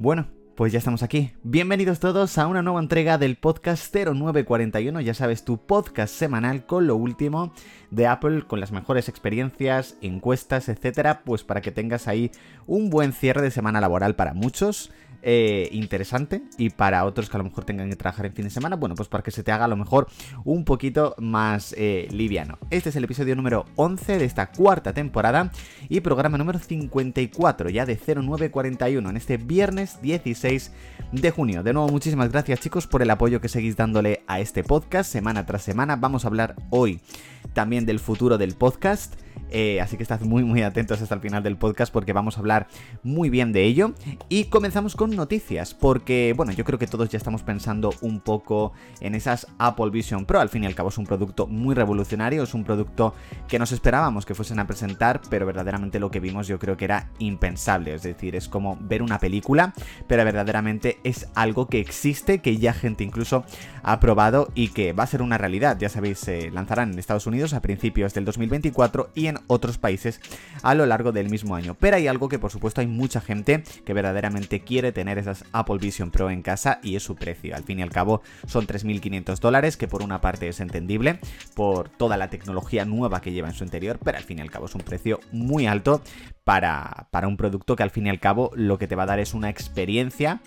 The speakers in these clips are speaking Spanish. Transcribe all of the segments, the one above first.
Bueno, pues ya estamos aquí. Bienvenidos todos a una nueva entrega del podcast 0941, ya sabes, tu podcast semanal con lo último de Apple, con las mejores experiencias, encuestas, etcétera, pues para que tengas ahí un buen cierre de semana laboral para muchos eh, interesante y para otros que a lo mejor tengan que trabajar en fin de semana, bueno, pues para que se te haga a lo mejor un poquito más eh, liviano. Este es el episodio número 11 de esta cuarta temporada y programa número 54 ya de 0941 en este viernes 16 de junio. De nuevo, muchísimas gracias chicos por el apoyo que seguís dándole a este podcast semana tras semana. Vamos a hablar hoy también del futuro del podcast. Eh, así que estad muy muy atentos hasta el final del podcast porque vamos a hablar muy bien de ello. Y comenzamos con noticias, porque bueno, yo creo que todos ya estamos pensando un poco en esas Apple Vision Pro. Al fin y al cabo es un producto muy revolucionario, es un producto que nos esperábamos que fuesen a presentar, pero verdaderamente lo que vimos yo creo que era impensable. Es decir, es como ver una película, pero verdaderamente es algo que existe, que ya gente incluso ha probado y que va a ser una realidad. Ya sabéis, se lanzarán en Estados Unidos a principios del 2024 y en otros países a lo largo del mismo año. Pero hay algo que por supuesto hay mucha gente que verdaderamente quiere tener esas Apple Vision Pro en casa y es su precio. Al fin y al cabo son 3.500 dólares, que por una parte es entendible por toda la tecnología nueva que lleva en su interior, pero al fin y al cabo es un precio muy alto para, para un producto que al fin y al cabo lo que te va a dar es una experiencia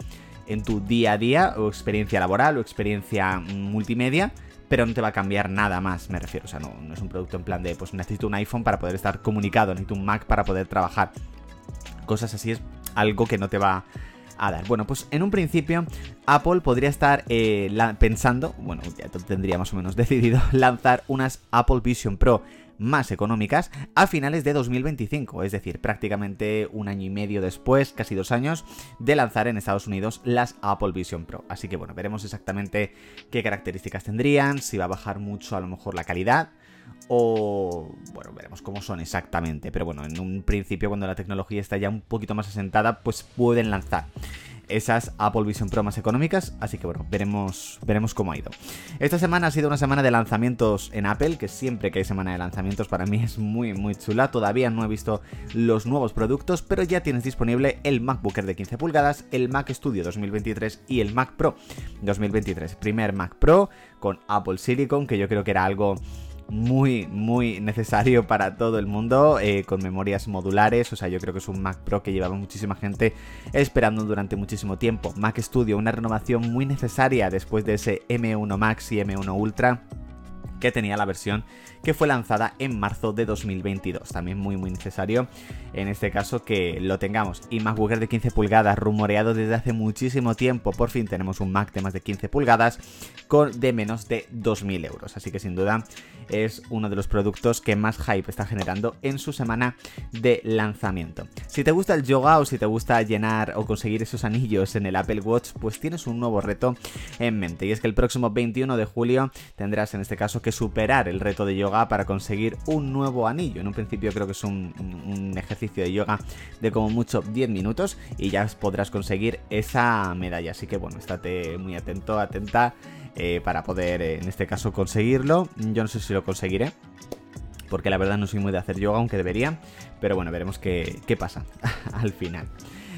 en tu día a día, o experiencia laboral, o experiencia multimedia, pero no te va a cambiar nada más, me refiero. O sea, no, no es un producto en plan de, pues necesito un iPhone para poder estar comunicado, necesito un Mac para poder trabajar. Cosas así es algo que no te va a dar. Bueno, pues en un principio Apple podría estar eh, pensando, bueno, ya tendría más o menos decidido lanzar unas Apple Vision Pro más económicas a finales de 2025, es decir, prácticamente un año y medio después, casi dos años, de lanzar en Estados Unidos las Apple Vision Pro. Así que bueno, veremos exactamente qué características tendrían, si va a bajar mucho a lo mejor la calidad o veremos cómo son exactamente, pero bueno, en un principio cuando la tecnología está ya un poquito más asentada, pues pueden lanzar esas Apple Vision Pro más económicas, así que bueno, veremos, veremos cómo ha ido. Esta semana ha sido una semana de lanzamientos en Apple, que siempre que hay semana de lanzamientos para mí es muy muy chula, todavía no he visto los nuevos productos, pero ya tienes disponible el MacBook Air de 15 pulgadas, el Mac Studio 2023 y el Mac Pro 2023. Primer Mac Pro con Apple Silicon, que yo creo que era algo muy, muy necesario para todo el mundo, eh, con memorias modulares, o sea, yo creo que es un Mac Pro que llevaba muchísima gente esperando durante muchísimo tiempo. Mac Studio, una renovación muy necesaria después de ese M1 Max y M1 Ultra que tenía la versión que fue lanzada en marzo de 2022. También muy muy necesario en este caso que lo tengamos. Y MacBook Air de 15 pulgadas, rumoreado desde hace muchísimo tiempo. Por fin tenemos un Mac de más de 15 pulgadas con de menos de 2.000 euros. Así que sin duda es uno de los productos que más hype está generando en su semana de lanzamiento. Si te gusta el yoga o si te gusta llenar o conseguir esos anillos en el Apple Watch, pues tienes un nuevo reto en mente. Y es que el próximo 21 de julio tendrás en este caso que superar el reto de yoga para conseguir un nuevo anillo. En un principio creo que es un, ejercicio de yoga de como mucho 10 minutos y ya podrás conseguir esa medalla. Así que bueno, estate muy atento, atenta eh, para poder, eh, en este caso, conseguirlo. Yo no sé si lo conseguiré. Porque la verdad no soy muy de hacer yoga, aunque debería. Pero bueno, veremos qué, qué pasa al final.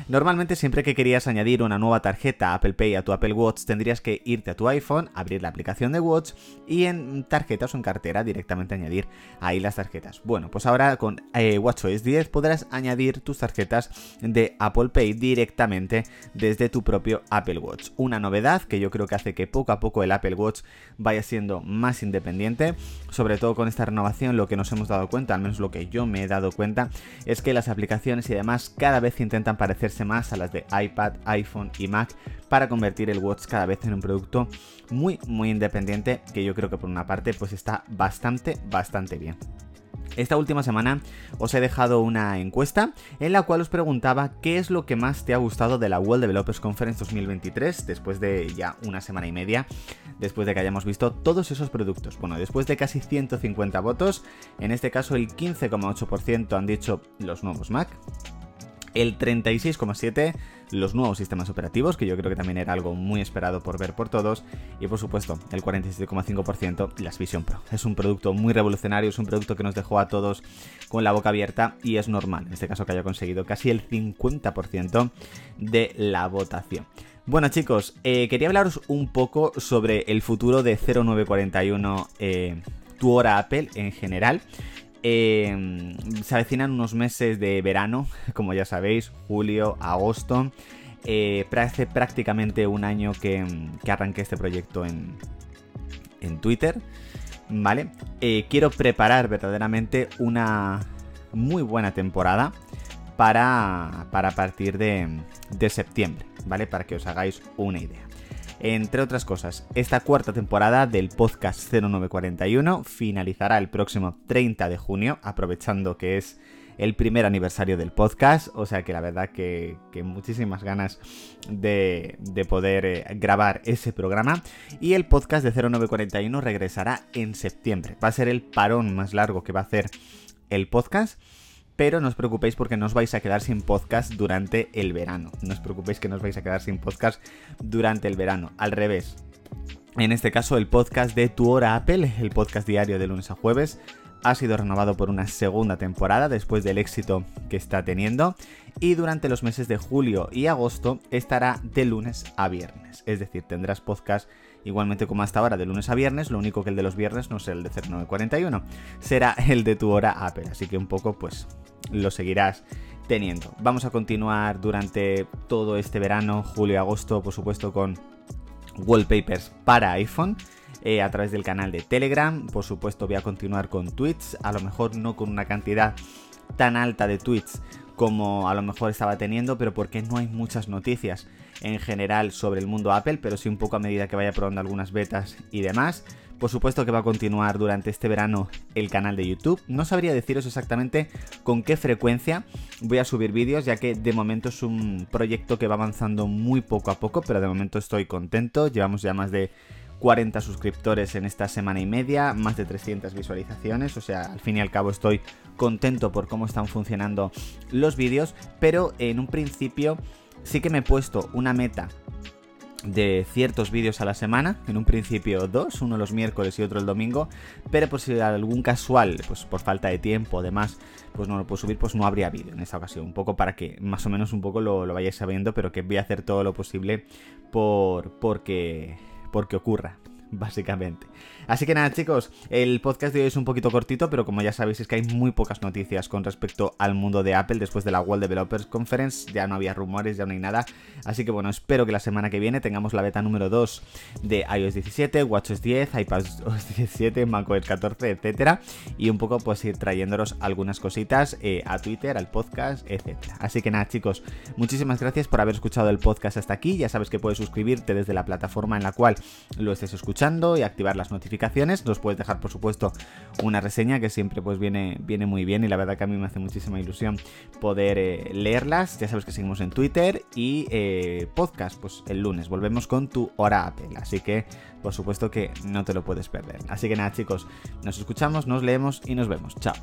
Normalmente siempre que querías añadir una nueva tarjeta Apple Pay a tu Apple Watch tendrías que irte a tu iPhone, abrir la aplicación de Watch y en tarjetas o en cartera directamente añadir ahí las tarjetas. Bueno, pues ahora con eh, WatchOS 10 podrás añadir tus tarjetas de Apple Pay directamente desde tu propio Apple Watch. Una novedad que yo creo que hace que poco a poco el Apple Watch vaya siendo más independiente, sobre todo con esta renovación lo que nos hemos dado cuenta, al menos lo que yo me he dado cuenta, es que las aplicaciones y demás cada vez intentan más a las de iPad, iPhone y Mac para convertir el Watch cada vez en un producto muy muy independiente que yo creo que por una parte pues está bastante bastante bien. Esta última semana os he dejado una encuesta en la cual os preguntaba qué es lo que más te ha gustado de la World Developers Conference 2023 después de ya una semana y media, después de que hayamos visto todos esos productos. Bueno, después de casi 150 votos, en este caso el 15,8% han dicho los nuevos Mac, el 36,7% los nuevos sistemas operativos, que yo creo que también era algo muy esperado por ver por todos, y por supuesto el 47,5% las Vision Pro. Es un producto muy revolucionario, es un producto que nos dejó a todos con la boca abierta y es normal, en este caso que haya conseguido casi el 50% de la votación. Bueno chicos, eh, quería hablaros un poco sobre el futuro de 0941 eh, tu hora Apple en general. Eh, se avecinan unos meses de verano, como ya sabéis, julio, agosto. Eh, hace prácticamente un año que, arranqué este proyecto en, en Twitter. ¿Vale? Eh, quiero preparar verdaderamente una muy buena temporada para, para partir de, de septiembre, ¿vale? Para que os hagáis una idea. Entre otras cosas, esta cuarta temporada del podcast 0941 finalizará el próximo 30 de junio, aprovechando que es el primer aniversario del podcast, o sea que la verdad que, muchísimas ganas de, poder eh, grabar ese programa. Y el podcast de 0941 regresará en septiembre. Va a ser el parón más largo que va a hacer el podcast pero no os preocupéis porque no os vais a quedar sin podcast durante el verano. No os preocupéis que no os vais a quedar sin podcast durante el verano. Al revés. En este caso, el podcast de Tu Hora Apple, el podcast diario de lunes a jueves, ha sido renovado por una segunda temporada después del éxito que está teniendo y durante los meses de julio y agosto estará de lunes a viernes. Es decir, tendrás podcast igualmente como hasta ahora de lunes a viernes, lo único que el de los viernes no será el de 0941, será el de tu hora Apple, así que un poco pues lo seguirás teniendo. Vamos a continuar durante todo este verano, julio y agosto, por supuesto, con wallpapers para iPhone. Eh, a través del canal de Telegram, por supuesto voy a continuar con tweets, a lo mejor no con una cantidad tan alta de tweets como a lo mejor estaba teniendo, pero porque no hay muchas noticias en general sobre el mundo Apple, pero sí un poco a medida que vaya probando algunas betas y demás. Por supuesto que va a continuar durante este verano el canal de YouTube. No sabría deciros exactamente con qué frecuencia voy a subir vídeos, ya que de momento es un proyecto que va avanzando muy poco a poco, pero de momento estoy contento. Llevamos ya más de 40 suscriptores en esta semana y media, más de 300 visualizaciones, o sea, al fin y al cabo estoy contento por cómo están funcionando los vídeos, pero en un principio sí que me he puesto una meta de ciertos vídeos a la semana, en un principio dos, uno los miércoles y otro el domingo, pero por si algún casual, pues por falta de tiempo, además, pues no lo puedo subir, pues no habría vídeo en esta ocasión, un poco para que más o menos un poco lo, lo vayáis sabiendo, pero que voy a hacer todo lo posible por porque porque ocurra básicamente. Así que nada, chicos, el podcast de hoy es un poquito cortito, pero como ya sabéis es que hay muy pocas noticias con respecto al mundo de Apple después de la World Developers Conference, ya no había rumores, ya no hay nada. Así que bueno, espero que la semana que viene tengamos la beta número 2 de iOS 17, WatchOS 10, iPadOS 17, macOS 14, etcétera, y un poco pues ir trayéndolos algunas cositas eh, a Twitter, al podcast, etcétera. Así que nada, chicos, muchísimas gracias por haber escuchado el podcast hasta aquí. Ya sabes que puedes suscribirte desde la plataforma en la cual lo estés y activar las notificaciones. Nos puedes dejar, por supuesto, una reseña que siempre pues viene, viene muy bien y la verdad que a mí me hace muchísima ilusión poder eh, leerlas. Ya sabes que seguimos en Twitter y eh, podcast, pues el lunes volvemos con tu hora Apple. Así que, por supuesto que no te lo puedes perder. Así que nada, chicos, nos escuchamos, nos leemos y nos vemos. Chao.